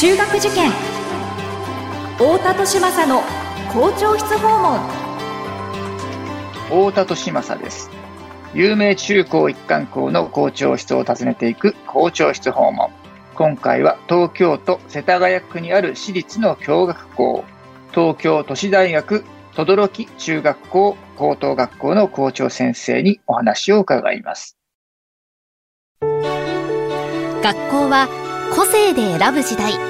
中学受験。太田利政の校長室訪問。太田利政です。有名中高一貫校の校長室を訪ねていく校長室訪問。今回は東京都世田谷区にある私立の共学校。東京都市大学轟中学校高等学校の校長先生にお話を伺います。学校は個性で選ぶ時代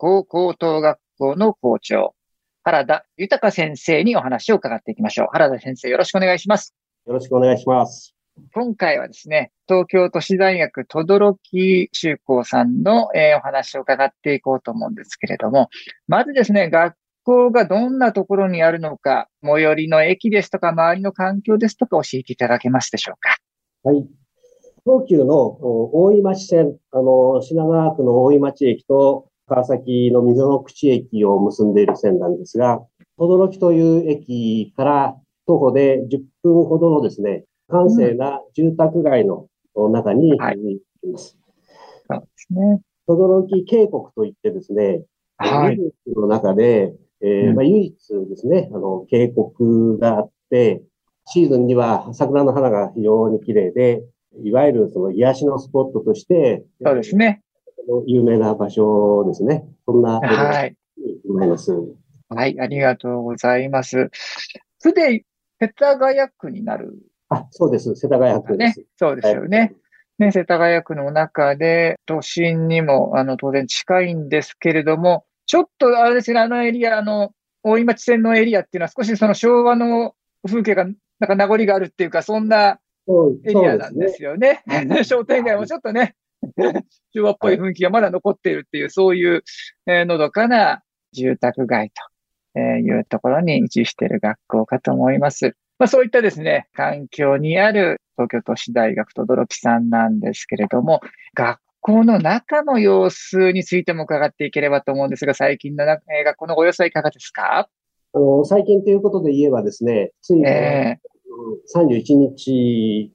校高等学校の校長、原田豊先生にお話を伺っていきましょう。原田先生、よろしくお願いします。よろしくお願いします。今回はですね、東京都市大学轟中高さんの、えー、お話を伺っていこうと思うんですけれども、まずですね、学校がどんなところにあるのか、最寄りの駅ですとか、周りの環境ですとか教えていただけますでしょうか。はい。東急の大井町線、あの、品川区の大井町駅と川崎の溝の口駅を結んでいる線なんですが、轟という駅から徒歩で10分ほどのですね、閑静な住宅街の中にいます。はい、そうですね。轟渓谷といってですね、はい。の中で、えーまあ、唯一ですね、あの、渓谷があって、シーズンには桜の花が非常に綺麗で、いわゆるその癒しのスポットとして、そうですね。有名な場所ですね。そんな、はい。思います。はい、ありがとうございます。すで、世田谷区になる。あ、そうです。世田谷区です。ね、そうですよね。ね、世田谷区の中で、都心にも、あの、当然近いんですけれども、ちょっと、あれですね、あのエリア、あの、大井町線のエリアっていうのは少しその昭和の風景が、なんか名残があるっていうか、そんなエリアなんですよね。ね 商店街もちょっとね、昭和っぽい雰囲気がまだ残っているっていう、そういう、えー、のどかな住宅街というところに位置している学校かと思います。まあそういったですね、環境にある東京都市大学とどろきさんなんですけれども、学校の中の様子についても伺っていければと思うんですが、最近の学校のご様子はいかがですか？あの、最近ということで言えばですね、つい、えー、31日、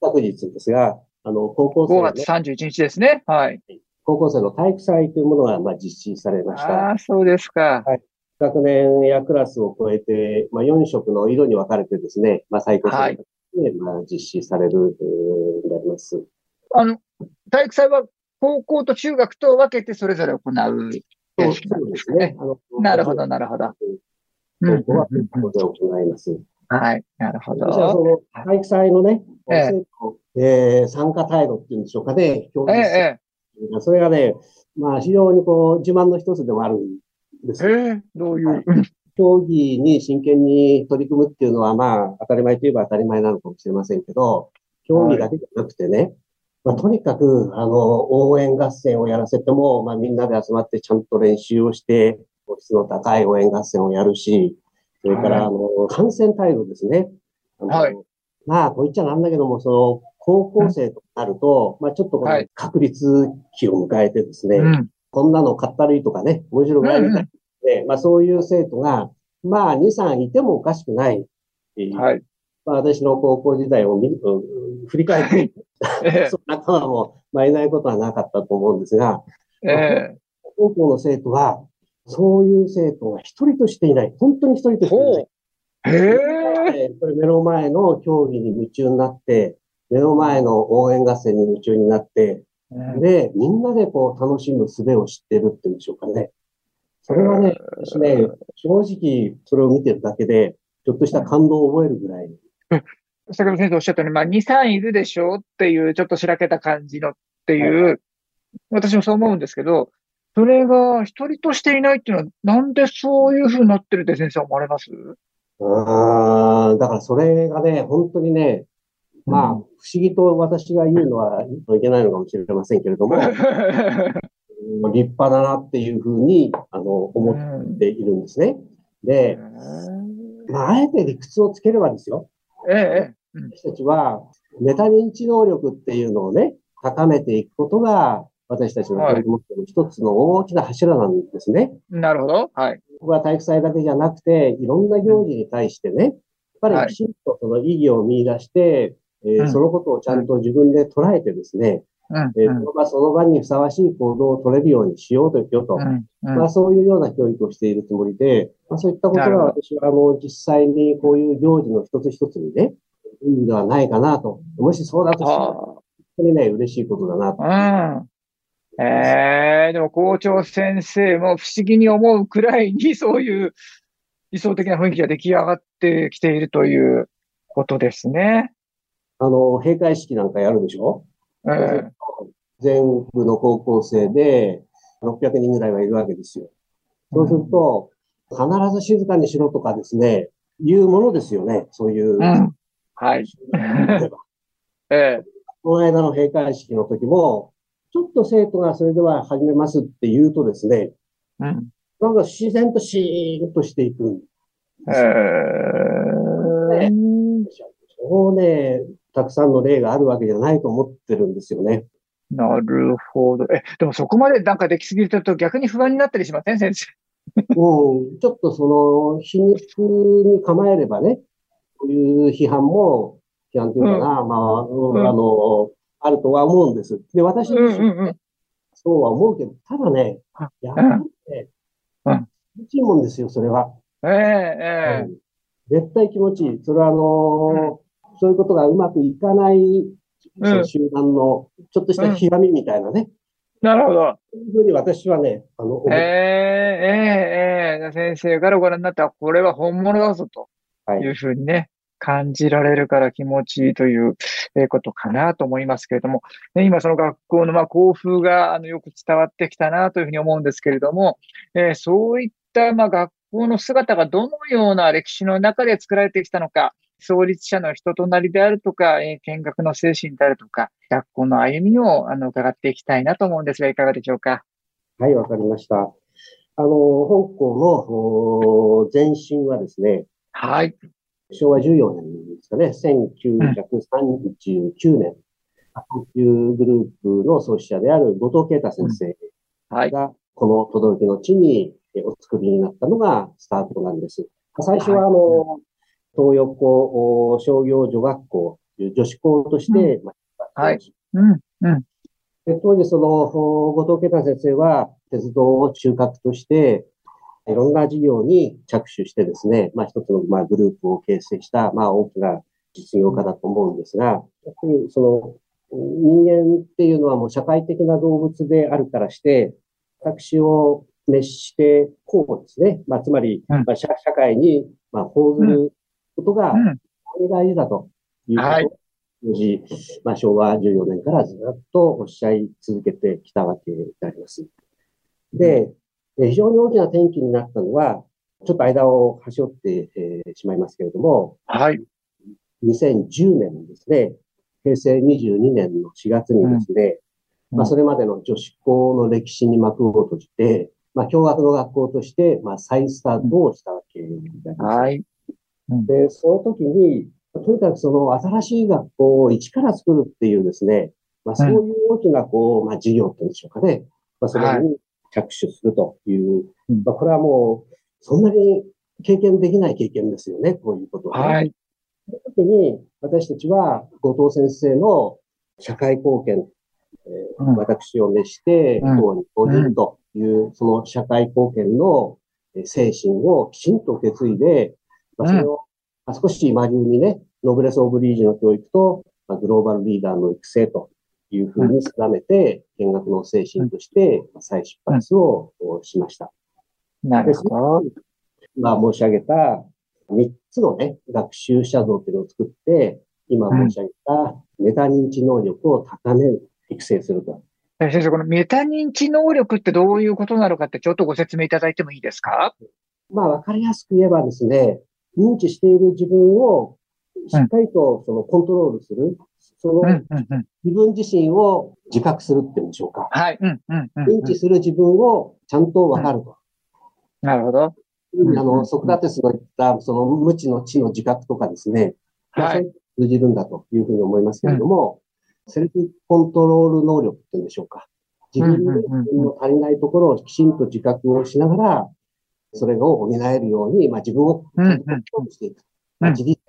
昨日ですが、あの、高校生、ね、5月31日ですね。はい。高校生の体育祭というものが、まあ、実施されました。ああ、そうですか。はい。学年やクラスを超えて、まあ、4色の色に分かれてですね、まあ、最高生で、はい、まあ、実施される、えー、なります。あの、体育祭は高校と中学と分けてそれぞれ行うそうですね。なるほど、なるほど。高校はここで行います。はい、なるほど。私はその体育祭のね、ええ。えー、参加態度っていうんでしょうかね、表現ええ、それがね、まあ非常にこう自慢の一つでもあるんです。ええどういう、競技に真剣に取り組むっていうのはまあ当たり前といえば当たり前なのかもしれませんけど、競技だけじゃなくてね、はい、まあ、とにかく、あの、応援合戦をやらせても、まあ、みんなで集まってちゃんと練習をして、質の高い応援合戦をやるし、それから、あの、感染態度ですね。はい。まあ、こう言っちゃなんだけども、その、高校生となると、まあ、ちょっとこの確率期を迎えてですね、こんなのかったるいとかね、面白くないみたいな、まあ、そういう生徒が、まあ、2、3いてもおかしくない。はい。まあ、私の高校時代を見、振り返って、そんな仲間も、まあ、いないことはなかったと思うんですが、えー、高校の生徒は、そういう生徒が一人としていない。本当に一人としていない。へえ。目の前の競技に夢中になって、目の前の応援合戦に夢中になって、で、みんなでこう楽しむ術を知ってるっていうんでしょうかね。それはね、私ね、正直それを見てるだけで、ちょっとした感動を覚えるぐらい。先ほど先生おっしゃったように、まあ、2、3いるでしょうっていう、ちょっとしらけた感じのっていう、はい、私もそう思うんですけど、それが一人としていないっていうのは、なんでそういうふうになってるって先生は思われます？あだからそれがね、本当にね、まあ、不思議と私が言うのはいけないのかもしれませんけれども、立派だなっていうふうに、あの、思っているんですね。で、まあ、あえて理屈をつければですよ。ええ。私たちは、メタ認知能力っていうのをね、高めていくことが、私たちの教育目標の一つの大きな柱なんですね。なるほど。はい。ここは体育祭だけじゃなくて、いろんな行事に対してね、やっぱりきちんとその意義を見出して、えーうんそのことをちゃんと自分で捉えてですね、うん。えーその場その場にふさわしい行動を取れるようにしようとよと、うん。うんまあそういうような教育をしているつもりで、まあそういったことなるほどが私はあの実際にこういう行事の一つ一つにね、いいんではないかなと。もしそうだとしたら、あ本当にね、嬉しいことだなと。ええでも校長先生も不思議に思うくらいにそういう理想的な雰囲気が出来上がってきているということですね。あの、閉会式なんかやるでしょ？ええ全部の高校生で600人ぐらいはいるわけですよ。そうすると、必ず静かにしろとかですね、いうものですよね。そういう。うん。はい。ええこの間の閉会式の時も、ちょっと生徒がそれでは始めますって言うとですね、うん。なんか自然とシーンとしていくんええそうね、たくさんの例があるわけじゃないと思ってるんですよね。なるほど。え、でもそこまでなんかできすぎると逆に不安になったりしません？先生。うん、ちょっとその、皮肉に構えればね、こういう批判も、批判というかな、まあ、うんうんあの、あるとは思うんです。で、私自身、うんうんうん。そうは思うけど、ただねあ、やっぱりね、うん。気持ちいいもんですよ、それは。ええええ。うん。絶対気持ちいい。それはあのーそういうことがうまくいかない、その集団のちょっとしたひがみみたいなね、なるほど。そういうふうに私はね、あの、思ええうえええ。え先生からご覧になったら、これは本物だぞと。はい。いうふうにね、感じられるから気持ちいいというえーことかなと思いますけれども、ね、今その学校のまあ校風があのよく伝わってきたなというふうに思うんですけれども、えーそういったまあ学校の姿がどのような歴史の中で作られてきたのか、創立者の人となりであるとか、えー見学の精神であるとか、学校の歩みをあの伺っていきたいなと思うんですが、いかがでしょうか？はい、わかりました。あの、本校のお前身はですね、はい。昭和14年ですかね、1939年、というグループの創始者である後藤啓太先生はい。が、この轟の地にえお作りになったのがスタートなんです。最初は、あの、東横お商業女学校という女子校として、まあはいうん。うん。で当時、その、お後藤啓太先生は、鉄道を中核として、いろんな事業に着手してですね、まあ一つの、まあ、グループを形成した、まあ大きな実業家だと思うんですが、やっぱりその、人間っていうのはもう社会的な動物であるからして、私を滅して、こうですね。まあつまり、うんまあ社社会に、まあ報ずることがうん。大事だということを、まあ、昭和14年からずっとおっしゃい続けてきたわけであります。で、え非常に大きな転機になったのは、ちょっと間を端折って、えーしまいますけれども、はい。2010年にですね、平成22年の4月にですね、うんまあ、それまでの女子校の歴史に幕を閉じて、まあ、共学の学校として、まあ、再スタートをしたわけであります。はい。で、その時に、とにかくその新しい学校を一から作るっていうですね、まあそういう大きなこう、まあ事業っていうんでしょうかね。まあそれに着手するという、うん。まあこれはもう、そんなに経験できない経験ですよね、こういうことは、ね。はい。その時に、私たちは後藤先生の社会貢献、えーうん。私を召して、うん。党に応じるという、その社会貢献のえー精神をきちんと受け継いで、まあ、それを、まあ少し今流にね、ノブレス・オブ・リージの教育と、まあ、グローバルリーダーの育成というふうに定めて、見学の精神として、まあ再出発をおしました。なるほど。今申し上げた3つのね、学習者像っていうのを作って、今申し上げたメタ認知能力を高める、育成すると。え先生、このメタ認知能力ってどういうことなのかってちょっとご説明いただいてもいいですか？まあ、わかりやすく言えばですね、認知している自分をしっかりとそのコントロールする、その自分自身を自覚するっていうんでしょうか。はい。認知する自分をちゃんとわかると。なるほど。うんあの、ソクラテスの言った、その無知の知の自覚とかですね。まあはい通じるんだというふうに思いますけれども、セルフコントロール能力っていうんでしょうか。自分の足りないところをきちんと自覚をしながら、それを補えるように、まあ自分をうんうんコントロールしていく。まあうん自立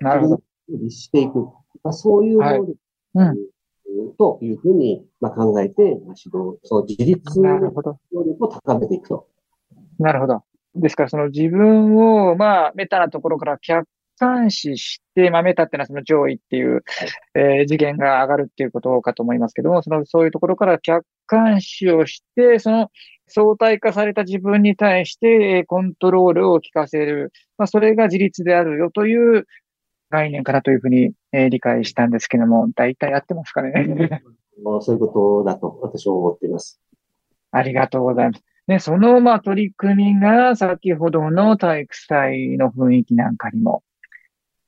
していく。まあそういう能力うん。というふうにまあ考えて、まあ指導、その自立能なるほど。力を高めていくと。なるほど。ですから、その自分を、まあ、メタなところから客観視して、まあ、メタっていうのはその上位っていう、えー次元が上がるっていうことかと思いますけども、その、そういうところから客観視をして、その相対化された自分に対して、えーコントロールを効かせる。まあ、それが自立であるよという概念かなというふうに、えー理解したんですけども、大体やってますかね？ま あそういうことだと私は思っています。ありがとうございます。ね、その、まあ、取り組みが、先ほどの体育祭の雰囲気なんかにも、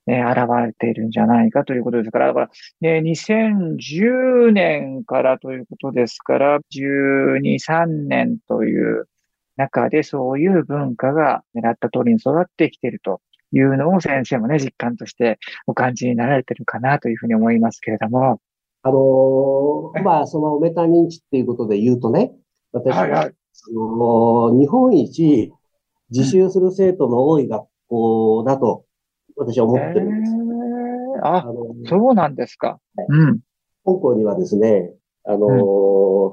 えー現れているんじゃないかということですから、だから、ね、2010年からということですから、12、3年という中で、そういう文化が狙った通りに育ってきているというのを先生もね、実感としてお感じになられてるかなというふうに思いますけれども。あのーまあ、そのメタ認知っていうことで言うとね、私は、はいはいその日本一自習する生徒の多い学校だと私は思ってるんです。えーああ、のそうなんですか。うん。香港にはですね、あのー、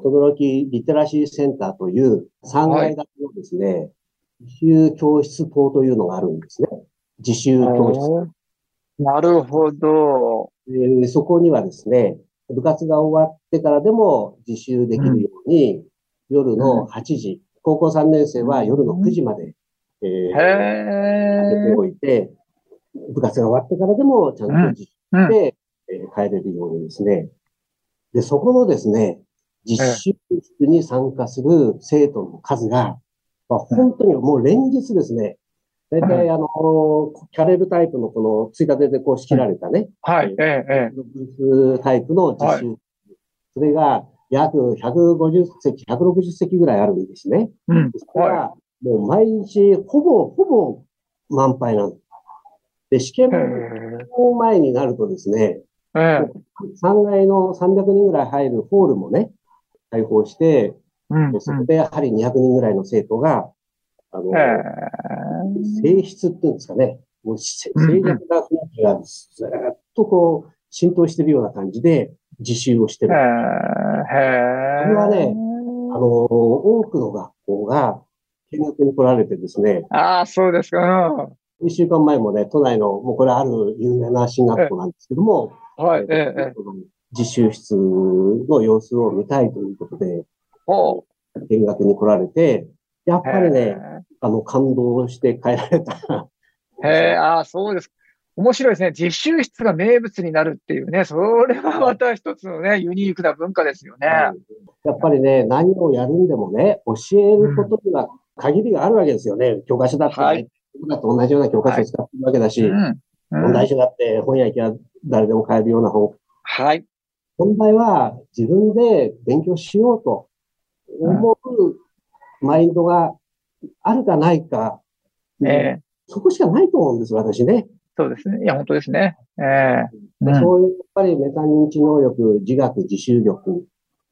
轟リテラシーセンターという3階建てのですね、自習教室棟というのがあるんですね。自習教室。なるほど。えーそこにはですね、部活が終わってからでも自習できるように、夜の8時、高校3年生は夜の9時まで、えーへ開けてえ。おいて、部活が終わってからでもちゃんと自習うん。で、えー帰れるようにですね。で、そこのですね、実習室に参加する生徒の数が、まあ、本当にもう連日ですね、大体あの、キャレルタイプのこの追加ででこう仕切られたね、はい。ええ、ええ。ブースタイプの実習、それが約150席、160席ぐらいあるんですね。うん。それがもう毎日ほぼ、ほぼ満杯なんです。で、試験へ前になるとですね、え。ええ。3階の300人ぐらい入るホールもね、開放して、うん。でそこでやはり200人ぐらいの生徒が、あのへ、え。性質っていうんですかね、もう静寂な雰囲気がずーっとこう、浸透してるような感じで自習をして。る。これはねあの、多くの学校が見学に来られてですね、ああ、そうですか。1週間前もね、都内の、もうこれある有名な進学校なんですけども、うんはい。ええ、ええ。実習室の様子を見たいということで、ほ見学に来られて、やっう。ぱりね、あの、感動して帰られた。へえ。ああ、そうです。面白いですね。実習室が名物になるっていうね。それはまた一つのね、ユニークな文化ですよね。やっぱりね、何をやるんでもね、教えることには限りがあるわけですよね。教科書だって、はいね、だって同じような教科書を使ってるわけだし、うん。うん問題集だって本屋行きゃ誰でも買えるような本。はい。本題は自分で勉強しようと思うマインドがあるかないか、ええ。そこしかないと思うんです、私ね。そうですね。いや、本当ですね。ええ。うんそういう、やっぱりメタ認知能力、自学、自習力、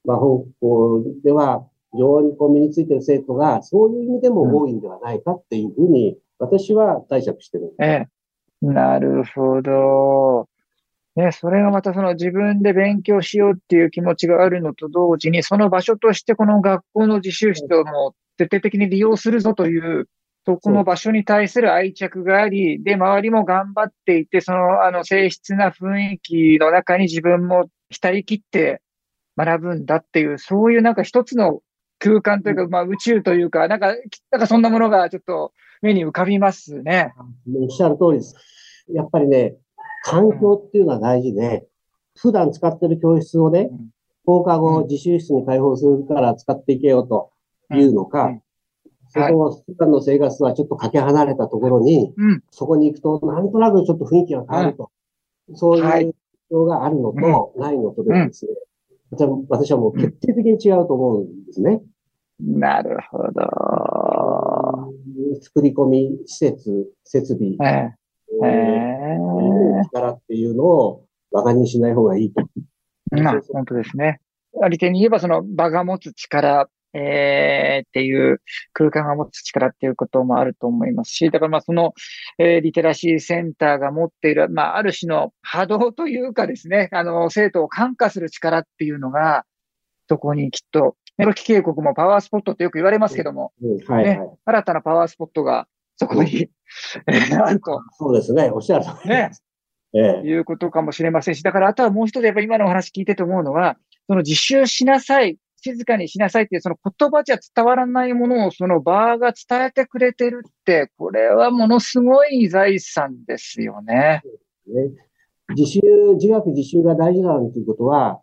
まあ、香港では非常にこう身についている生徒が、そういう意味でも多いんではないかっていうふうに、私は解釈してる。ええ。なるほど。ね、それがまたその自分で勉強しようっていう気持ちがあるのと同時に、その場所としてこの学校の自習室をもう徹底的に利用するぞという、そこの場所に対する愛着があり、で、周りも頑張っていて、その、あの、静筆な雰囲気の中に自分も浸り切って学ぶんだっていう、そういうなんか一つの空間というか、まあ宇宙というか、なんか、なんかそんなものがちょっと目に浮かびますね。おっしゃる通りです。やっぱりね、環境っていうのは大事で、普段使ってる教室をねうん、放課後うん。自習室に開放するから使っていけよというのか、うん。そこ、普段の生活とはちょっとかけ離れたところに、うん。そこに行くと、なんとなくちょっと雰囲気が変わると。そうはい。いう況があるのと、ないのとではですね、私は私はもう決定的に違うと思うんですね。なるほど。作り込み、施設、設備、えええ力っていうのを馬鹿にしない方がいいと。えまあ、本当ですね。あり手に言えば、その場が持つ力、えーっていう、空間が持つ力っていうこともあると思いますし、だからまあその、えーリテラシーセンターが持っている、まあある種の波動というかですね、あの、生徒を感化する力っていうのが、そこにきっと、ネロキ渓谷もパワースポットってよく言われますけども、うんはいはい。ね新たなパワースポットがそこに、えーあると、そうですね。おっしゃる通りね。ええいうことかもしれませんし、だからあとはもう一つやっぱり今のお話聞いてて思うのは、その自習しなさい、静かにしなさいっていうその言葉じゃ伝わらないものをその場が伝えてくれてるって、これはものすごい財産ですよね。ね。自習、自学自習が大事なんていうことは、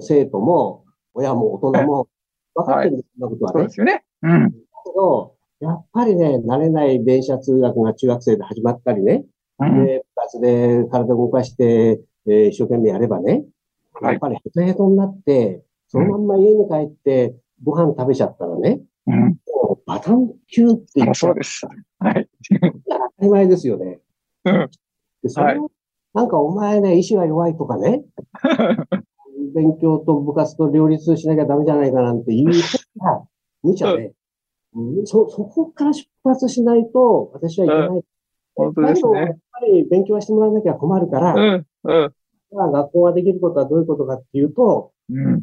生徒も親も大人も分かってるんです、そんなことはね。そうですよね。うん。けど、やっぱりね、慣れない電車通学が中学生で始まったりね、うんで、部活で体を動かして、えー一生懸命やればね、はいやっぱりヘトヘトになって、そのまんま家に帰ってご飯食べちゃったらね、うん。もうバタンキューって言っちゃそうです。はい。当たり前ですよね。うん。でそれをなんかお前ね、意志が弱いとかね、勉強と部活と両立しなきゃダメじゃないかなんていうことが無茶で、うん そ、そこから出発しないと私はいけない。本当ですだけど、やっね。ぱり勉強はしてもらわなきゃ困るから、うん。うん。まあ学校ができることはどういうことかっていうと、うん。あの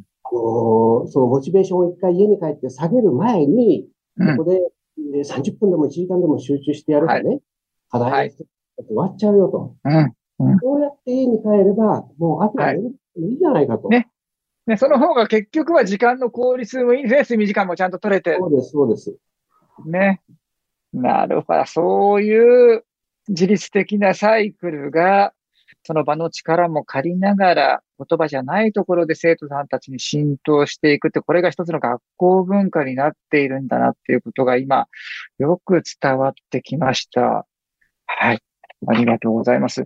ーそのモチベーションを一回家に帰って下げる前に、うんここでえー30分でも1時間でも集中してやるとね、課題はい終わっちゃうよと。うん。こうやって家に帰れば、もうあとは寝るいいじゃないかと。ねね、その方が結局は時間の効率もいいんですね。睡眠時間もちゃんと取れて。そうです、そうです。ね。なるほど。そういう自律的なサイクルが、その場の力も借りながら、言葉じゃないところで生徒さんたちに浸透していくって、これが一つの学校文化になっているんだなっていうことが今、よく伝わってきました。はい。ありがとうございます。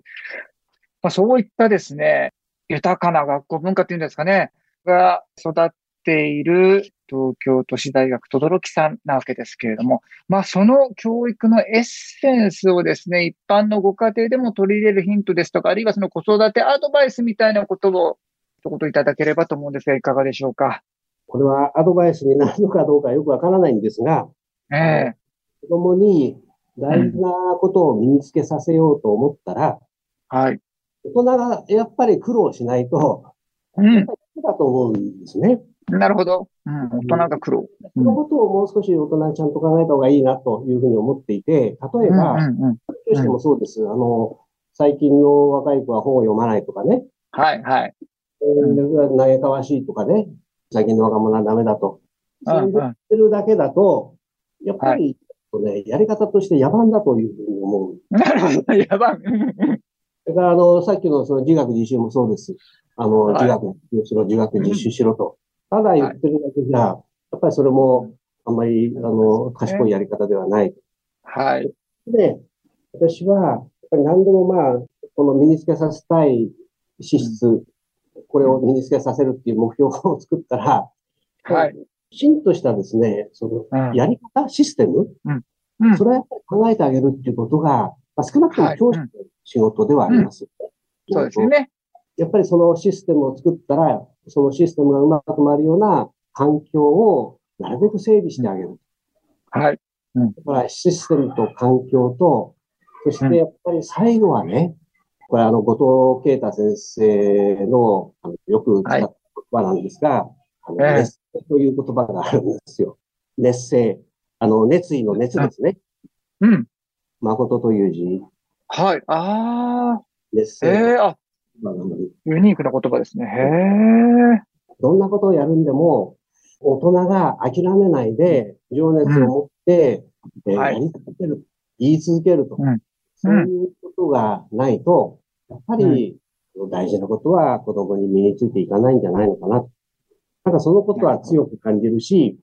まあ、そういったですね、豊かな学校文化っていうんですかね、が育っている東京都市大学轟さんなわけですけれども、まあ、その教育のエッセンスをですね、一般のご家庭でも取り入れるヒントですとか、あるいはその子育てアドバイスみたいなことを一言いただければと思うんですが、いかがでしょうか？これはアドバイスになるのかどうかよくわからないんですが、ええ子供に大事なことを身につけさせようと思ったら、はい。大人がやっぱり苦労しないと、うん。だと思うんですね。なるほど。うん。大人が苦労。そのことをもう少し大人にちゃんと考えた方がいいなというふうに思っていて、例えば、うんうんうん。教師でもそうです。あの、最近の若い子は本を読まないとかね、はい、はい。えー嘆かわしいとかね、最近の若者はダメだと。うんそう言ってるだけだと、やっぱり、ね、やり方として野蛮だというふうに思う。なるほど。やばい。それから、あの、さっきのその自学自習もそうです。あの、は学自習しろ、自学自習しろと。ただ言ってるだけじゃ、やっぱりそれも、あんまり、あの、賢いやり方ではない。はい。で、私は、やっぱり何でもまあ、この身につけさせたい資質、これを身につけさせるっていう目標を作ったら、はい。きちんとしたですね、その、うんやり方、システム、うんそれはやっぱり考えてあげるっていうことが、まあ、少なくともはい教師の仕事ではあります。そうですよね。やっぱりそのシステムを作ったら、そのシステムがうまく回るような環境をなるべく整備してあげる。はい。だからシステムと環境と、そしてやっぱり最後はね、これあの、後藤啓太先生のあのよく使った言葉なんですが、あのええ熱性という言葉があるんですよ。熱性。あの、熱意の熱ですね。うん。誠という字、はい。ああ。熱性ええあ、の言葉なのにユニークな言葉ですね。へえ。どんなことをやるんでも、大人が諦めないで、情熱を持って、えーはい。やり続ける、言い続けると、うん。そういうことがないと、やっぱり、大事なことは子供に身についていかないんじゃないのかな。なんかそのことは強く感じるし、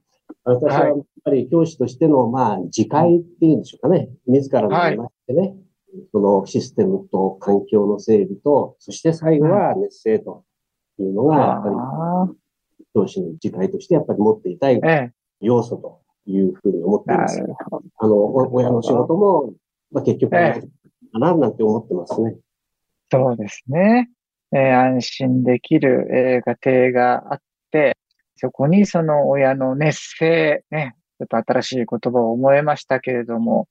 私はやっぱり教師としての、まあ、自戒っていうんでしょうかね。自らのはい。ましてね、そのシステムと環境の整備と、そして最後は熱性というのが、やっぱり、教師の次回としてやっぱり持っていたい要素というふうに思っています。あの、親の仕事も、まあ、結局、かな、なんて思ってますね。そうですね。えー、安心できる、えー、家庭があって、そこにその親の熱性、ね、ちょっと新しい言葉を思えましたけれども、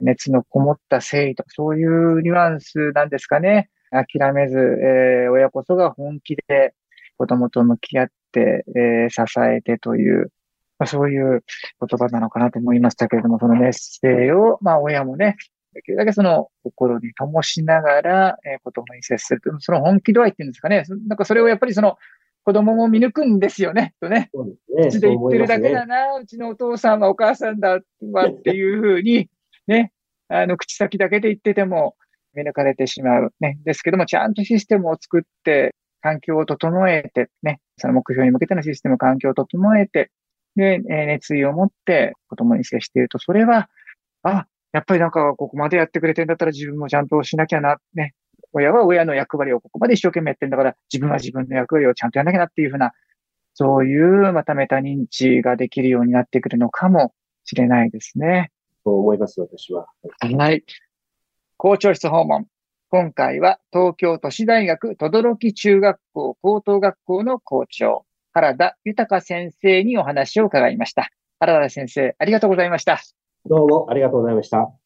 熱のこもった誠意とか、そういうニュアンスなんですかね。諦めず、えー、親こそが本気で子供と向き合って、えー、支えてという、まあ、そういう言葉なのかなと思いましたけれども、その熱性を、まあ親もね、できるだけその心に灯しながら、えー、子供に接するという、その本気度合いっていうんですかね。なんかそれをやっぱりその子供も見抜くんですよね。とね。そうですね。口で言ってるだけだな、う、ね、ちのお父さんはお母さんだわっていうふうに、ね、あの、口先だけで言ってても見抜かれてしまう。ね。ですけども、ちゃんとシステムを作って、環境を整えて、ね、その目標に向けてのシステム、環境を整えて、で、え熱意を持って子供に接していると、それは、あ、やっぱりなんかここまでやってくれてんだったら自分もちゃんとしなきゃな、ね。親は親の役割をここまで一生懸命やってんだから、自分は自分の役割をちゃんとやんなきゃなっていうふうな、そういうまたメタ認知ができるようになってくるのかもしれないですね。そう思います、私は。はい。校長室訪問。今回は東京都市大学轟中学校高等学校の校長、原田豊先生にお話を伺いました。原田先生、ありがとうございました。どうもありがとうございました。